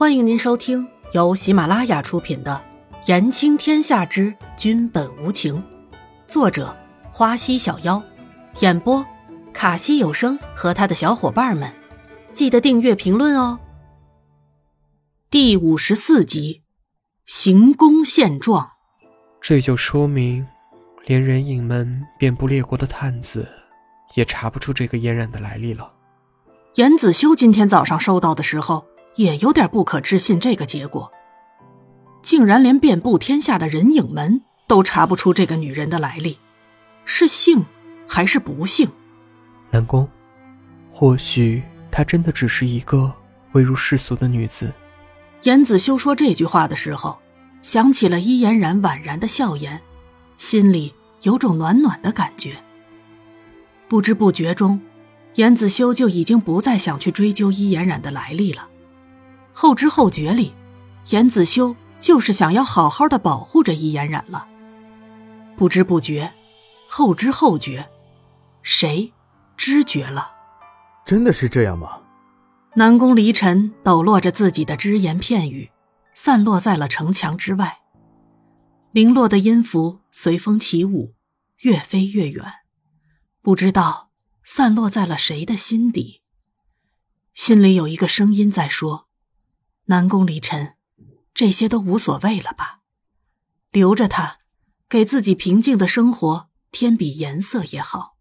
欢迎您收听由喜马拉雅出品的《言情天下之君本无情》，作者花溪小妖，演播卡西有声和他的小伙伴们。记得订阅、评论哦。第五十四集，行宫现状。这就说明，连人影们遍布列国的探子，也查不出这个嫣然的来历了。严子修今天早上收到的时候。也有点不可置信，这个结果，竟然连遍布天下的人影门都查不出这个女人的来历，是幸还是不幸？南宫，或许她真的只是一个未入世俗的女子。严子修说这句话的时候，想起了伊嫣然婉然的笑颜，心里有种暖暖的感觉。不知不觉中，严子修就已经不再想去追究伊嫣然的来历了。后知后觉里，严子修就是想要好好的保护着易嫣然了。不知不觉，后知后觉，谁知觉了？真的是这样吗？南宫离尘抖落着自己的只言片语，散落在了城墙之外。零落的音符随风起舞，越飞越远，不知道散落在了谁的心底。心里有一个声音在说。南宫离尘，这些都无所谓了吧？留着他，给自己平静的生活添笔颜色也好。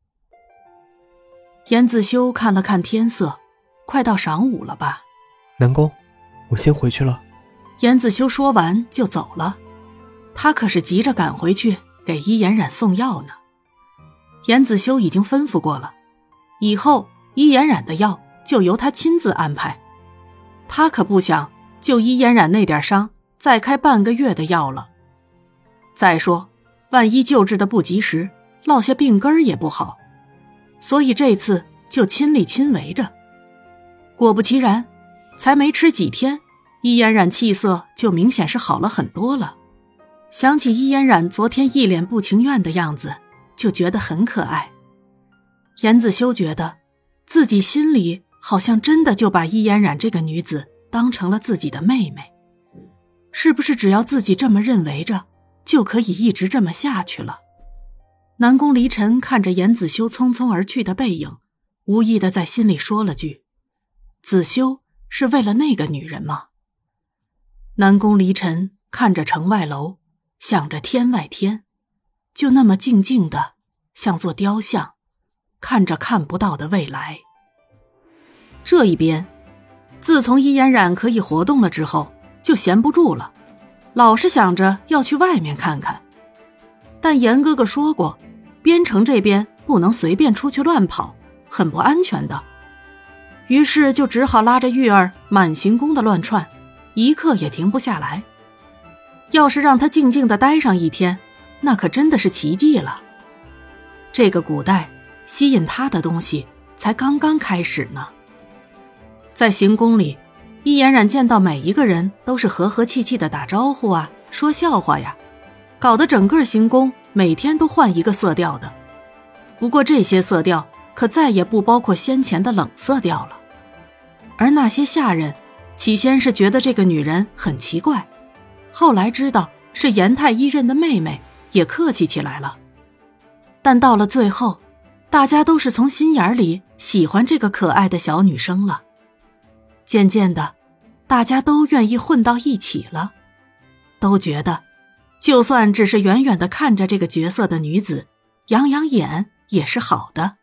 严子修看了看天色，快到晌午了吧？南宫，我先回去了。严子修说完就走了，他可是急着赶回去给伊颜染送药呢。严子修已经吩咐过了，以后伊颜染的药就由他亲自安排，他可不想。就伊嫣然那点伤，再开半个月的药了。再说，万一救治的不及时，落下病根儿也不好。所以这次就亲力亲为着。果不其然，才没吃几天，伊嫣然气色就明显是好了很多了。想起伊嫣然昨天一脸不情愿的样子，就觉得很可爱。严子修觉得，自己心里好像真的就把伊嫣然这个女子。当成了自己的妹妹，是不是只要自己这么认为着，就可以一直这么下去了？南宫离尘看着严子修匆匆而去的背影，无意的在心里说了句：“子修是为了那个女人吗？”南宫离尘看着城外楼，想着天外天，就那么静静的，像座雕像，看着看不到的未来。这一边。自从伊嫣然可以活动了之后，就闲不住了，老是想着要去外面看看。但严哥哥说过，边城这边不能随便出去乱跑，很不安全的。于是就只好拉着玉儿满行宫的乱窜，一刻也停不下来。要是让他静静的待上一天，那可真的是奇迹了。这个古代吸引他的东西才刚刚开始呢。在行宫里，易嫣然见到每一个人都是和和气气的打招呼啊，说笑话呀，搞得整个行宫每天都换一个色调的。不过这些色调可再也不包括先前的冷色调了。而那些下人，起先是觉得这个女人很奇怪，后来知道是严太医任的妹妹，也客气起来了。但到了最后，大家都是从心眼里喜欢这个可爱的小女生了。渐渐的，大家都愿意混到一起了，都觉得，就算只是远远的看着这个角色的女子，养养眼也是好的。